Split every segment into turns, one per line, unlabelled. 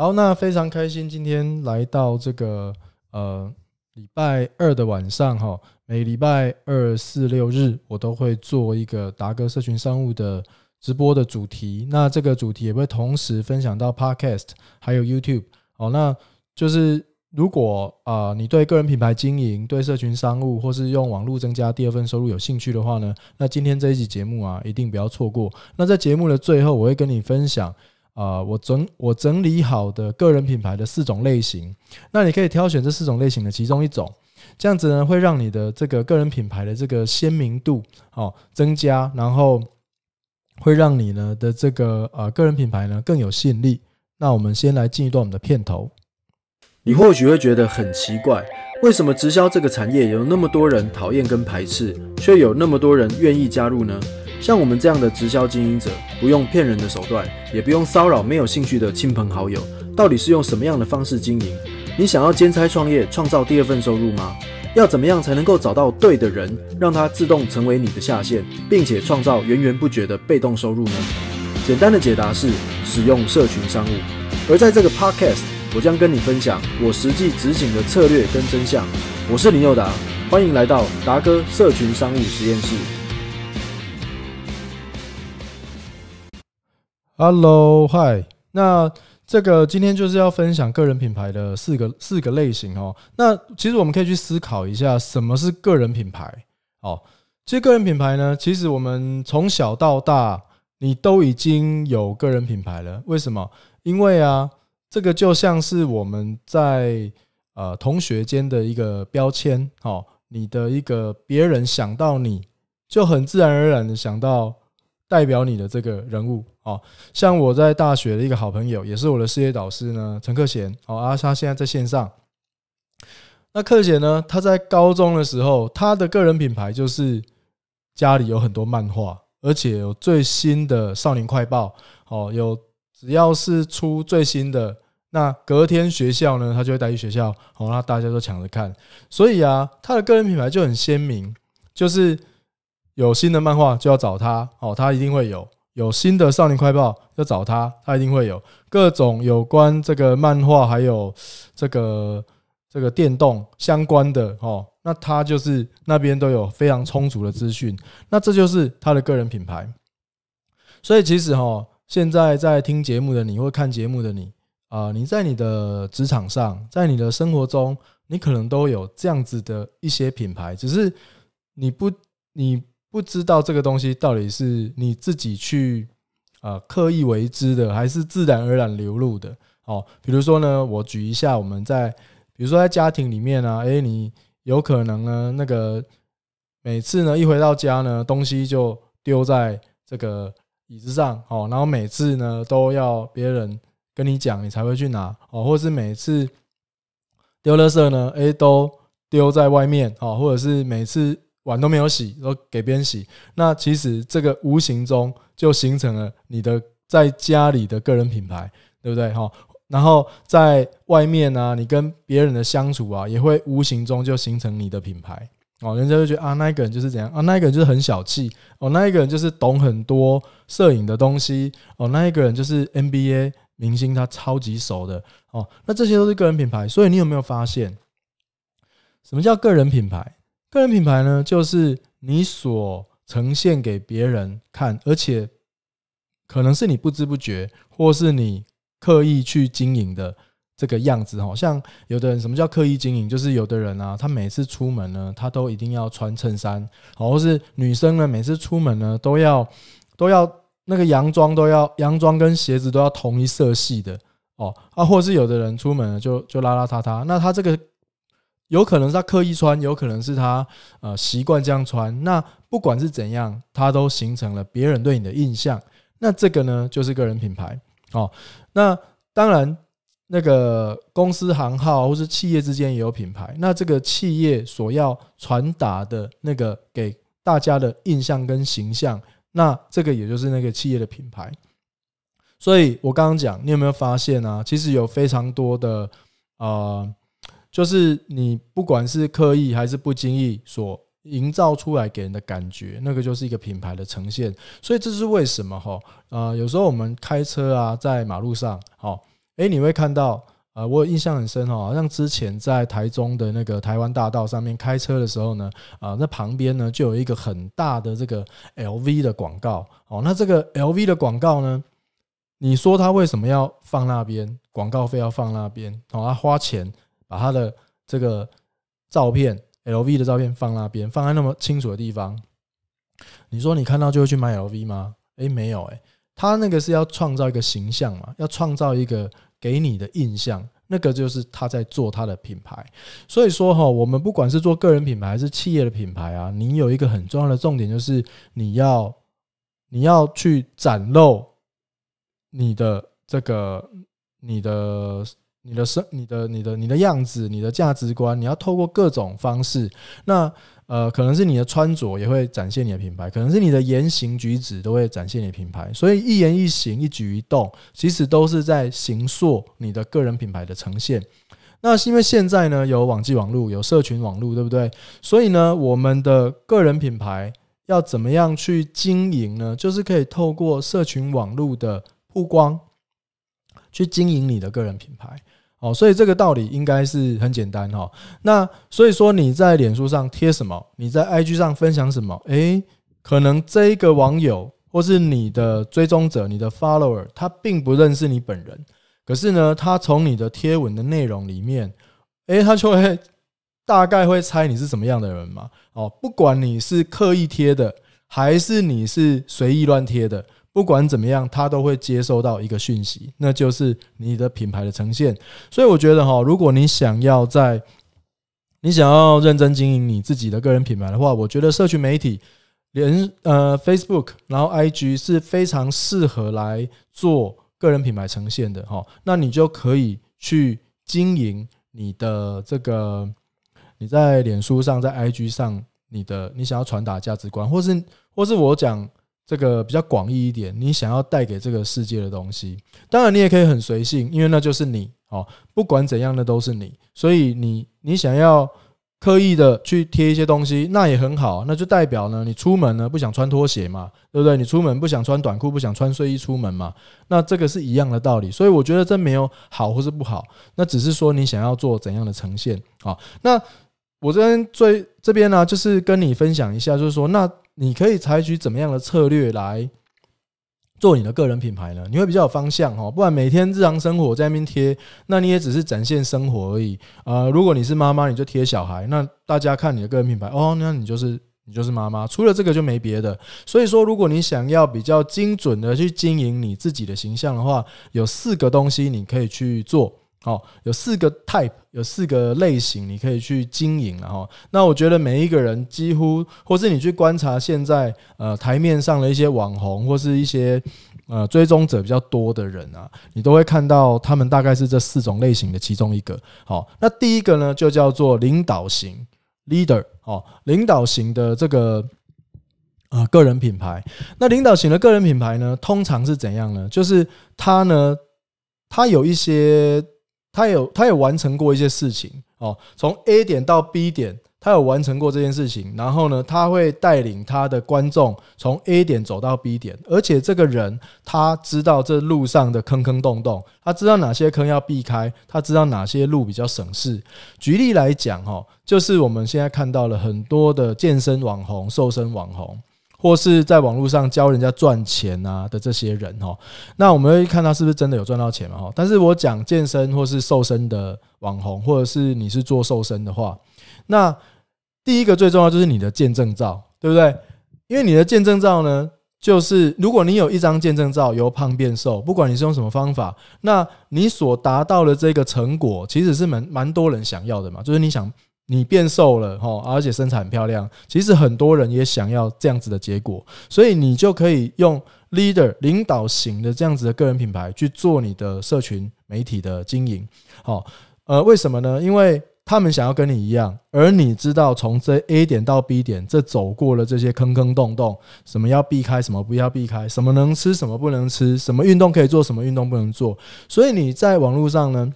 好，那非常开心，今天来到这个呃礼拜二的晚上哈，每礼拜二、四、六日我都会做一个达哥社群商务的直播的主题，那这个主题也会同时分享到 Podcast 还有 YouTube。好，那就是如果啊你对个人品牌经营、对社群商务或是用网络增加第二份收入有兴趣的话呢，那今天这一集节目啊一定不要错过。那在节目的最后，我会跟你分享。啊，我整我整理好的个人品牌的四种类型，那你可以挑选这四种类型的其中一种，这样子呢会让你的这个个人品牌的这个鲜明度哦增加，然后会让你呢的这个呃个人品牌呢更有吸引力。那我们先来进一段我们的片头。
你或许会觉得很奇怪，为什么直销这个产业有那么多人讨厌跟排斥，却有那么多人愿意加入呢？像我们这样的直销经营者，不用骗人的手段，也不用骚扰没有兴趣的亲朋好友，到底是用什么样的方式经营？你想要兼差创业，创造第二份收入吗？要怎么样才能够找到对的人，让他自动成为你的下线，并且创造源源不绝的被动收入呢？简单的解答是使用社群商务。而在这个 podcast，我将跟你分享我实际执行的策略跟真相。我是林佑达，欢迎来到达哥社群商务实验室。
Hello，Hi，那这个今天就是要分享个人品牌的四个四个类型哦。那其实我们可以去思考一下，什么是个人品牌？哦，其实个人品牌呢，其实我们从小到大，你都已经有个人品牌了。为什么？因为啊，这个就像是我们在呃同学间的一个标签，哦，你的一个别人想到你就很自然而然的想到。代表你的这个人物，哦，像我在大学的一个好朋友，也是我的事业导师呢，陈克贤，哦，啊，他现在在线上。那克贤呢，他在高中的时候，他的个人品牌就是家里有很多漫画，而且有最新的少年快报，哦，有只要是出最新的，那隔天学校呢，他就会带去学校，哦，那大家都抢着看，所以啊，他的个人品牌就很鲜明，就是。有新的漫画就要找他哦，他一定会有；有新的少年快报要找他，他一定会有。各种有关这个漫画还有这个这个电动相关的哦，那他就是那边都有非常充足的资讯。那这就是他的个人品牌。所以其实哈，现在在听节目的你或看节目的你啊，你在你的职场上，在你的生活中，你可能都有这样子的一些品牌，只是你不你。不知道这个东西到底是你自己去呃刻意为之的，还是自然而然流露的？哦，比如说呢，我举一下，我们在比如说在家庭里面呢，诶，你有可能呢，那个每次呢一回到家呢，东西就丢在这个椅子上，哦，然后每次呢都要别人跟你讲，你才会去拿，哦，或是每次丢垃圾呢，诶，都丢在外面，哦，或者是每次。碗都没有洗，都给别人洗。那其实这个无形中就形成了你的在家里的个人品牌，对不对？哈，然后在外面呢，你跟别人的相处啊，也会无形中就形成你的品牌。哦，人家就觉得啊，那个人就是怎样啊，那个人就是很小气哦，那一个人就是懂很多摄影的东西哦，那一个人就是 NBA 明星，他超级熟的哦。那这些都是个人品牌。所以你有没有发现，什么叫个人品牌？个人品牌呢，就是你所呈现给别人看，而且可能是你不知不觉，或是你刻意去经营的这个样子。哈，像有的人，什么叫刻意经营？就是有的人啊，他每次出门呢，他都一定要穿衬衫，或是女生呢，每次出门呢，都要都要那个洋装都要洋装跟鞋子都要同一色系的哦啊，或是有的人出门就就邋邋遢遢，那他这个。有可能是他刻意穿，有可能是他呃习惯这样穿。那不管是怎样，他都形成了别人对你的印象。那这个呢，就是个人品牌哦。那当然，那个公司行号或是企业之间也有品牌。那这个企业所要传达的那个给大家的印象跟形象，那这个也就是那个企业的品牌。所以我刚刚讲，你有没有发现啊？其实有非常多的啊。就是你不管是刻意还是不经意所营造出来给人的感觉，那个就是一个品牌的呈现。所以这是为什么哈？呃，有时候我们开车啊，在马路上，好，诶，你会看到，呃，我印象很深哈，好像之前在台中的那个台湾大道上面开车的时候呢，啊，那旁边呢就有一个很大的这个 LV 的广告，哦，那这个 LV 的广告呢，你说他为什么要放那边？广告费要放那边，哦，他花钱把他的这个照片，LV 的照片放那边，放在那么清楚的地方，你说你看到就会去买 LV 吗？诶，没有，诶，他那个是要创造一个形象嘛，要创造一个给你的印象，那个就是他在做他的品牌。所以说哈，我们不管是做个人品牌还是企业的品牌啊，你有一个很重要的重点，就是你要你要去展露你的这个。你的、你的生、你的、你的、你的样子、你的价值观，你要透过各种方式。那呃，可能是你的穿着也会展现你的品牌，可能是你的言行举止都会展现你的品牌。所以一言一行、一举一动，其实都是在形塑你的个人品牌的呈现。那是因为现在呢，有网际网络、有社群网络，对不对？所以呢，我们的个人品牌要怎么样去经营呢？就是可以透过社群网络的曝光。去经营你的个人品牌，哦，所以这个道理应该是很简单哈。那所以说你在脸书上贴什么，你在 IG 上分享什么，诶，可能这一个网友或是你的追踪者、你的 follower，他并不认识你本人，可是呢，他从你的贴文的内容里面，诶，他就会大概会猜你是什么样的人嘛。哦，不管你是刻意贴的，还是你是随意乱贴的。不管怎么样，他都会接收到一个讯息，那就是你的品牌的呈现。所以我觉得哈，如果你想要在你想要认真经营你自己的个人品牌的话，我觉得社群媒体连呃 Facebook，然后 IG 是非常适合来做个人品牌呈现的哈。那你就可以去经营你的这个你在脸书上，在 IG 上，你的你想要传达价值观，或是或是我讲。这个比较广义一点，你想要带给这个世界的东西，当然你也可以很随性，因为那就是你哦。不管怎样，那都是你。所以你你想要刻意的去贴一些东西，那也很好，那就代表呢，你出门呢不想穿拖鞋嘛，对不对？你出门不想穿短裤，不想穿睡衣出门嘛，那这个是一样的道理。所以我觉得这没有好或是不好，那只是说你想要做怎样的呈现啊。那我这边最这边呢，就是跟你分享一下，就是说那。你可以采取怎么样的策略来做你的个人品牌呢？你会比较有方向哦，不然每天日常生活在那边贴，那你也只是展现生活而已啊。如果你是妈妈，你就贴小孩，那大家看你的个人品牌哦，那你就是你就是妈妈，除了这个就没别的。所以说，如果你想要比较精准的去经营你自己的形象的话，有四个东西你可以去做。哦，有四个 type，有四个类型，你可以去经营然后，那我觉得每一个人几乎，或是你去观察现在呃台面上的一些网红，或是一些呃追踪者比较多的人啊，你都会看到他们大概是这四种类型的其中一个。好，那第一个呢就叫做领导型 leader，哦，领导型的这个呃个人品牌。那领导型的个人品牌呢，通常是怎样呢？就是他呢，他有一些。他有，他有完成过一些事情哦。从 A 点到 B 点，他有完成过这件事情。然后呢，他会带领他的观众从 A 点走到 B 点，而且这个人他知道这路上的坑坑洞洞，他知道哪些坑要避开，他知道哪些路比较省事。举例来讲，哈，就是我们现在看到了很多的健身网红、瘦身网红。或是在网络上教人家赚钱啊的这些人哈，那我们会看他是不是真的有赚到钱嘛哈？但是我讲健身或是瘦身的网红，或者是你是做瘦身的话，那第一个最重要就是你的见证照，对不对？因为你的见证照呢，就是如果你有一张见证照，由胖变瘦，不管你是用什么方法，那你所达到的这个成果，其实是蛮蛮多人想要的嘛，就是你想。你变瘦了哈，而且身材很漂亮。其实很多人也想要这样子的结果，所以你就可以用 leader 领导型的这样子的个人品牌去做你的社群媒体的经营。好，呃，为什么呢？因为他们想要跟你一样，而你知道从这 A 点到 B 点，这走过了这些坑坑洞洞，什么要避开，什么不要避开，什么能吃，什么不能吃，什么运动可以做，什么运动不能做。所以你在网络上呢？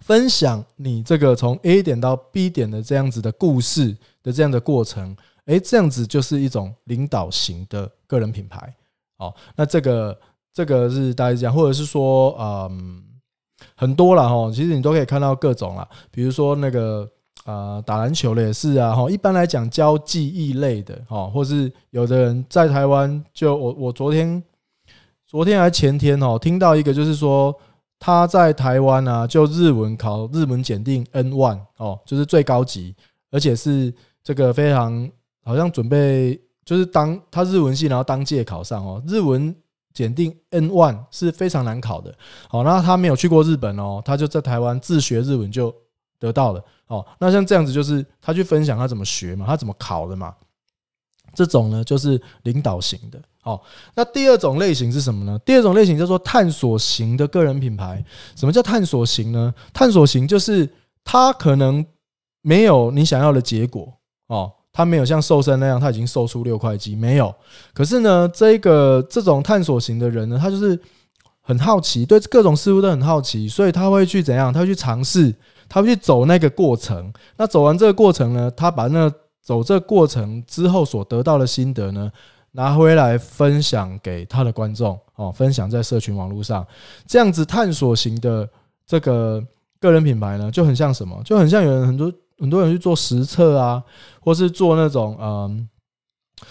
分享你这个从 A 点到 B 点的这样子的故事的这样的过程，诶，这样子就是一种领导型的个人品牌。好，那这个这个是大家讲，或者是说，嗯，很多了哈，其实你都可以看到各种啦，比如说那个啊打篮球的也是啊哈，一般来讲教技艺类的哈，或是有的人在台湾就我我昨天昨天还前天哦，听到一个就是说他在台湾啊，就日文考日文检定 N one 哦，就是最高级，而且是这个非常好像准备就是当他日文系然后当届考上哦，日文。检定 N one 是非常难考的，好，那他没有去过日本哦，他就在台湾自学日文就得到了，哦，那像这样子就是他去分享他怎么学嘛，他怎么考的嘛，这种呢就是领导型的，哦，那第二种类型是什么呢？第二种类型叫做探索型的个人品牌。什么叫探索型呢？探索型就是他可能没有你想要的结果，哦。他没有像瘦身那样，他已经瘦出六块肌，没有。可是呢，这个这种探索型的人呢，他就是很好奇，对各种事物都很好奇，所以他会去怎样？他会去尝试，他会去走那个过程。那走完这个过程呢，他把那走这过程之后所得到的心得呢，拿回来分享给他的观众哦，分享在社群网络上。这样子探索型的这个个人品牌呢，就很像什么？就很像有人很多。很多人去做实测啊，或是做那种嗯，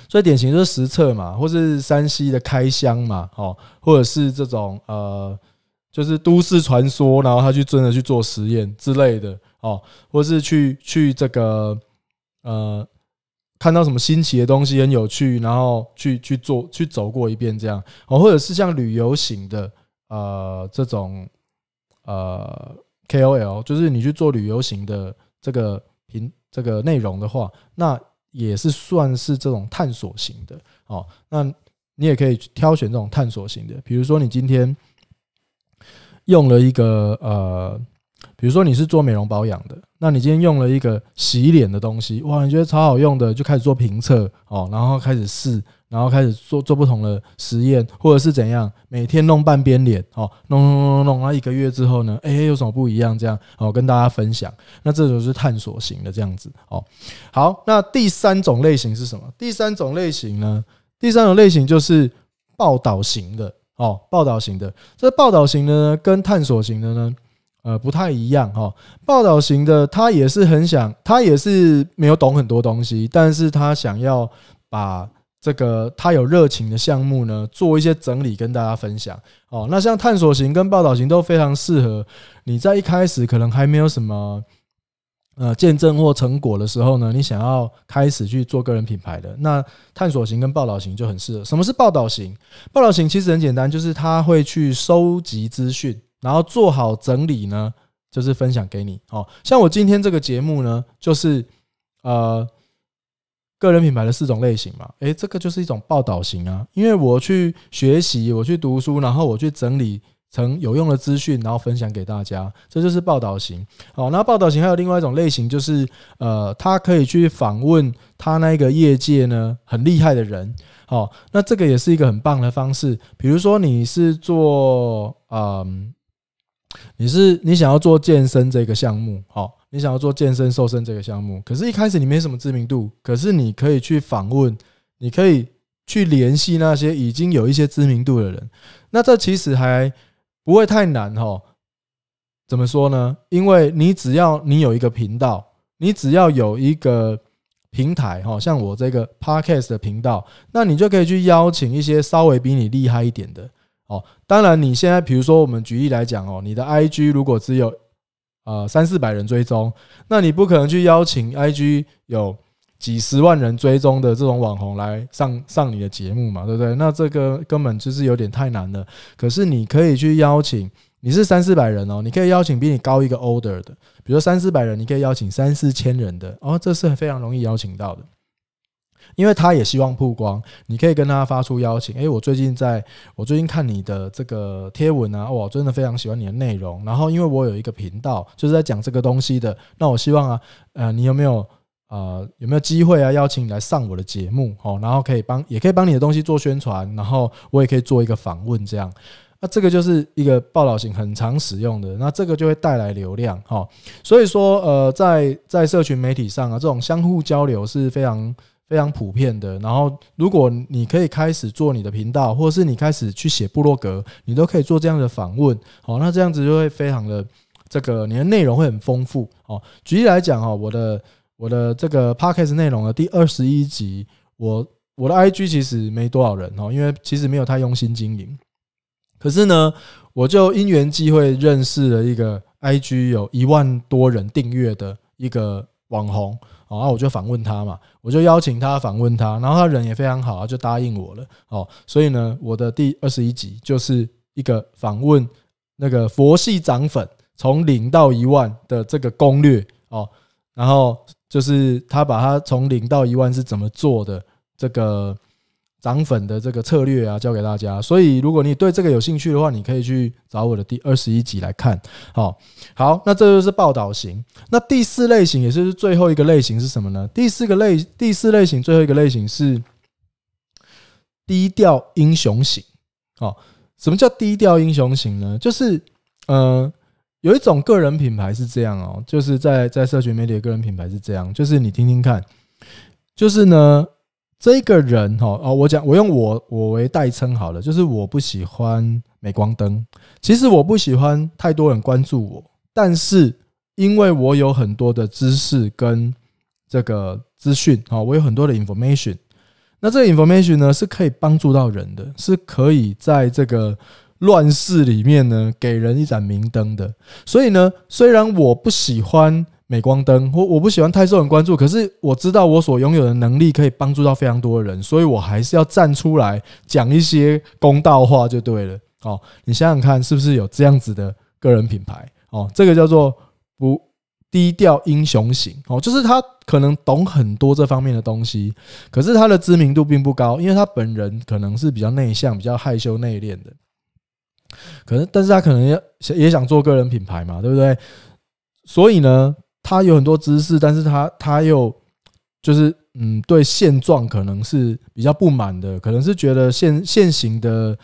最典型就是实测嘛，或是山西的开箱嘛，哦，或者是这种呃，就是都市传说，然后他去真的去做实验之类的哦，或是去去这个呃，看到什么新奇的东西很有趣，然后去去做去走过一遍这样哦，或者是像旅游型的呃这种呃 KOL，就是你去做旅游型的。这个频这个内容的话，那也是算是这种探索型的哦。那你也可以挑选这种探索型的，比如说你今天用了一个呃，比如说你是做美容保养的，那你今天用了一个洗脸的东西，哇，你觉得超好用的，就开始做评测哦，然后开始试。然后开始做做不同的实验，或者是怎样，每天弄半边脸，哦，弄弄弄弄弄，那一个月之后呢，哎，有什么不一样？这样，哦，跟大家分享。那这种是探索型的这样子，哦，好，那第三种类型是什么？第三种类型呢？第三种类型就是报道型的，哦，报道型的。这报道型的呢，跟探索型的呢，呃，不太一样，哈。报道型的他也是很想，他也是没有懂很多东西，但是他想要把。这个他有热情的项目呢，做一些整理跟大家分享哦。那像探索型跟报道型都非常适合你在一开始可能还没有什么呃见证或成果的时候呢，你想要开始去做个人品牌的，那探索型跟报道型就很适合。什么是报道型？报道型其实很简单，就是他会去收集资讯，然后做好整理呢，就是分享给你。哦，像我今天这个节目呢，就是呃。个人品牌的四种类型嘛，诶，这个就是一种报道型啊，因为我去学习，我去读书，然后我去整理成有用的资讯，然后分享给大家，这就是报道型。好，那报道型还有另外一种类型，就是呃，他可以去访问他那个业界呢很厉害的人。好，那这个也是一个很棒的方式。比如说你是做嗯，你是你想要做健身这个项目，好。你想要做健身瘦身这个项目，可是一开始你没什么知名度，可是你可以去访问，你可以去联系那些已经有一些知名度的人，那这其实还不会太难哈。怎么说呢？因为你只要你有一个频道，你只要有一个平台哈，像我这个 podcast 的频道，那你就可以去邀请一些稍微比你厉害一点的哦。当然，你现在比如说我们举例来讲哦，你的 IG 如果只有呃，三四百人追踪，那你不可能去邀请 IG 有几十万人追踪的这种网红来上上你的节目嘛，对不对？那这个根本就是有点太难了。可是你可以去邀请，你是三四百人哦，你可以邀请比你高一个 order 的，比如三四百人，你可以邀请三四千人的，哦，这是非常容易邀请到的。因为他也希望曝光，你可以跟他发出邀请。诶，我最近在，我最近看你的这个贴文啊，哇，真的非常喜欢你的内容。然后，因为我有一个频道，就是在讲这个东西的，那我希望啊，呃，你有没有呃有没有机会啊，邀请你来上我的节目哦？然后可以帮，也可以帮你的东西做宣传，然后我也可以做一个访问，这样。那这个就是一个报道型，很常使用的，那这个就会带来流量哈。所以说，呃，在在社群媒体上啊，这种相互交流是非常。非常普遍的。然后，如果你可以开始做你的频道，或者是你开始去写部落格，你都可以做这样的访问。好，那这样子就会非常的这个你的内容会很丰富。哦，举例来讲哈，我的我的这个 podcast 内容的第二十一集，我我的 IG 其实没多少人哦，因为其实没有太用心经营。可是呢，我就因缘际会认识了一个 IG 有一万多人订阅的一个网红，然后我就访问他嘛，我就邀请他访问他，然后他人也非常好啊，就答应我了哦。所以呢，我的第二十一集就是一个访问那个佛系涨粉从零到一万的这个攻略哦，然后就是他把他从零到一万是怎么做的这个。涨粉的这个策略啊，教给大家。所以，如果你对这个有兴趣的话，你可以去找我的第二十一集来看。好，好，那这就是报道型。那第四类型，也就是最后一个类型是什么呢？第四个类，第四类型最后一个类型是低调英雄型。哦，什么叫低调英雄型呢？就是，呃，有一种个人品牌是这样哦，就是在在社群媒体的个人品牌是这样，就是你听听看，就是呢。这个人哈哦，我讲我用我我为代称好了，就是我不喜欢镁光灯。其实我不喜欢太多人关注我，但是因为我有很多的知识跟这个资讯啊，我有很多的 information。那这个 information 呢是可以帮助到人的，是可以在这个乱世里面呢给人一盏明灯的。所以呢，虽然我不喜欢。镁光灯，我我不喜欢太受人关注，可是我知道我所拥有的能力可以帮助到非常多的人，所以我还是要站出来讲一些公道话就对了。哦，你想想看，是不是有这样子的个人品牌？哦，这个叫做不低调英雄型。哦，就是他可能懂很多这方面的东西，可是他的知名度并不高，因为他本人可能是比较内向、比较害羞内敛的。可能，但是他可能也也想做个人品牌嘛，对不对？所以呢？他有很多知识，但是他他又就是嗯，对现状可能是比较不满的，可能是觉得现现行的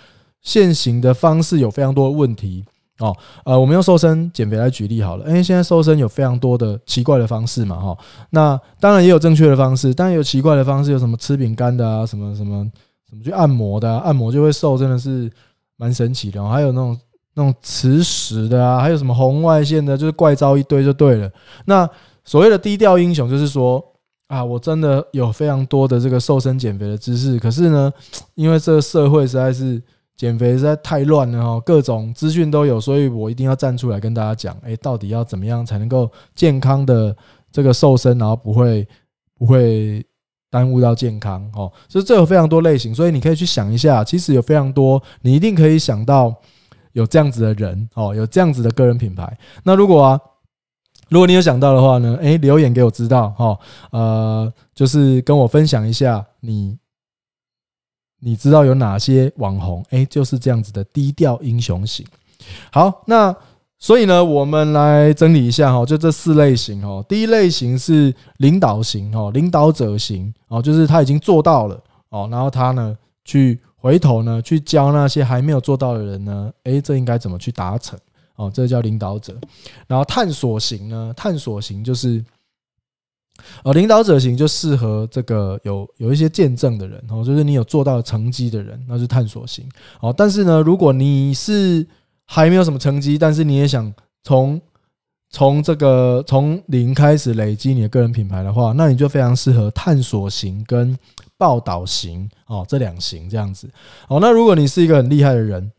现行的方式有非常多的问题哦。呃，我们用瘦身减肥来举例好了，因为现在瘦身有非常多的奇怪的方式嘛，哈。那当然也有正确的方式，当然有奇怪的方式，有什么吃饼干的啊，什么什么什么去按摩的，按摩就会瘦，真的是蛮神奇的。哦还有那种。那种磁石的啊，还有什么红外线的，就是怪招一堆就对了。那所谓的低调英雄，就是说啊，我真的有非常多的这个瘦身减肥的知识，可是呢，因为这个社会实在是减肥实在太乱了哈，各种资讯都有，所以我一定要站出来跟大家讲，哎，到底要怎么样才能够健康的这个瘦身，然后不会不会耽误到健康哦。所以这有非常多类型，所以你可以去想一下，其实有非常多，你一定可以想到。有这样子的人哦，有这样子的个人品牌。那如果啊，如果你有想到的话呢，诶，留言给我知道哈。呃，就是跟我分享一下你你知道有哪些网红，诶，就是这样子的低调英雄型。好，那所以呢，我们来整理一下哈，就这四类型哦。第一类型是领导型哦，领导者型哦，就是他已经做到了哦，然后他呢去。回头呢，去教那些还没有做到的人呢，诶，这应该怎么去达成？哦，这叫领导者。然后探索型呢，探索型就是，呃，领导者型就适合这个有有一些见证的人哦，就是你有做到成绩的人，那是探索型。哦，但是呢，如果你是还没有什么成绩，但是你也想从从这个从零开始累积你的个人品牌的话，那你就非常适合探索型跟。报道型哦，这两型这样子哦。那如果你是一个很厉害的人，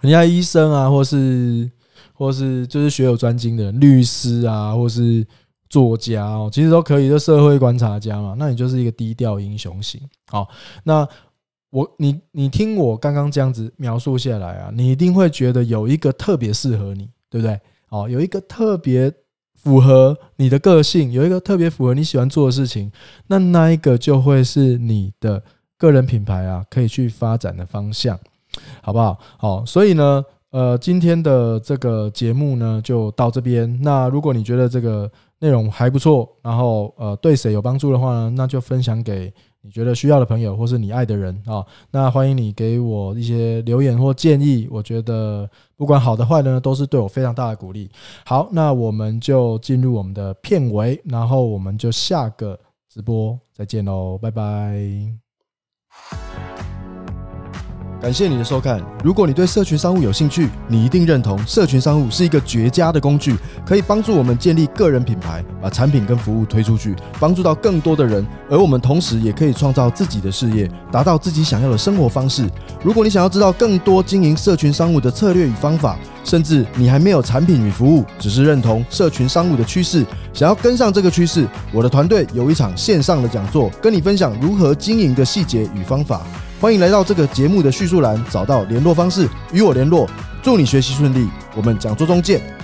人家医生啊，或是或是就是学有专精的律师啊，或是作家哦，其实都可以，就社会观察家嘛。那你就是一个低调英雄型。好，那我你你听我刚刚这样子描述下来啊，你一定会觉得有一个特别适合你，对不对？哦，有一个特别。符合你的个性，有一个特别符合你喜欢做的事情，那那一个就会是你的个人品牌啊，可以去发展的方向，好不好？好，所以呢，呃，今天的这个节目呢就到这边。那如果你觉得这个内容还不错，然后呃对谁有帮助的话呢，那就分享给。你觉得需要的朋友，或是你爱的人啊，那欢迎你给我一些留言或建议。我觉得不管好的坏的呢，都是对我非常大的鼓励。好，那我们就进入我们的片尾，然后我们就下个直播再见喽，拜拜。
感谢你的收看。如果你对社群商务有兴趣，你一定认同社群商务是一个绝佳的工具，可以帮助我们建立个人品牌，把产品跟服务推出去，帮助到更多的人。而我们同时也可以创造自己的事业，达到自己想要的生活方式。如果你想要知道更多经营社群商务的策略与方法，甚至你还没有产品与服务，只是认同社群商务的趋势，想要跟上这个趋势，我的团队有一场线上的讲座，跟你分享如何经营的细节与方法。欢迎来到这个节目的叙述栏，找到联络方式与我联络。祝你学习顺利，我们讲座中见。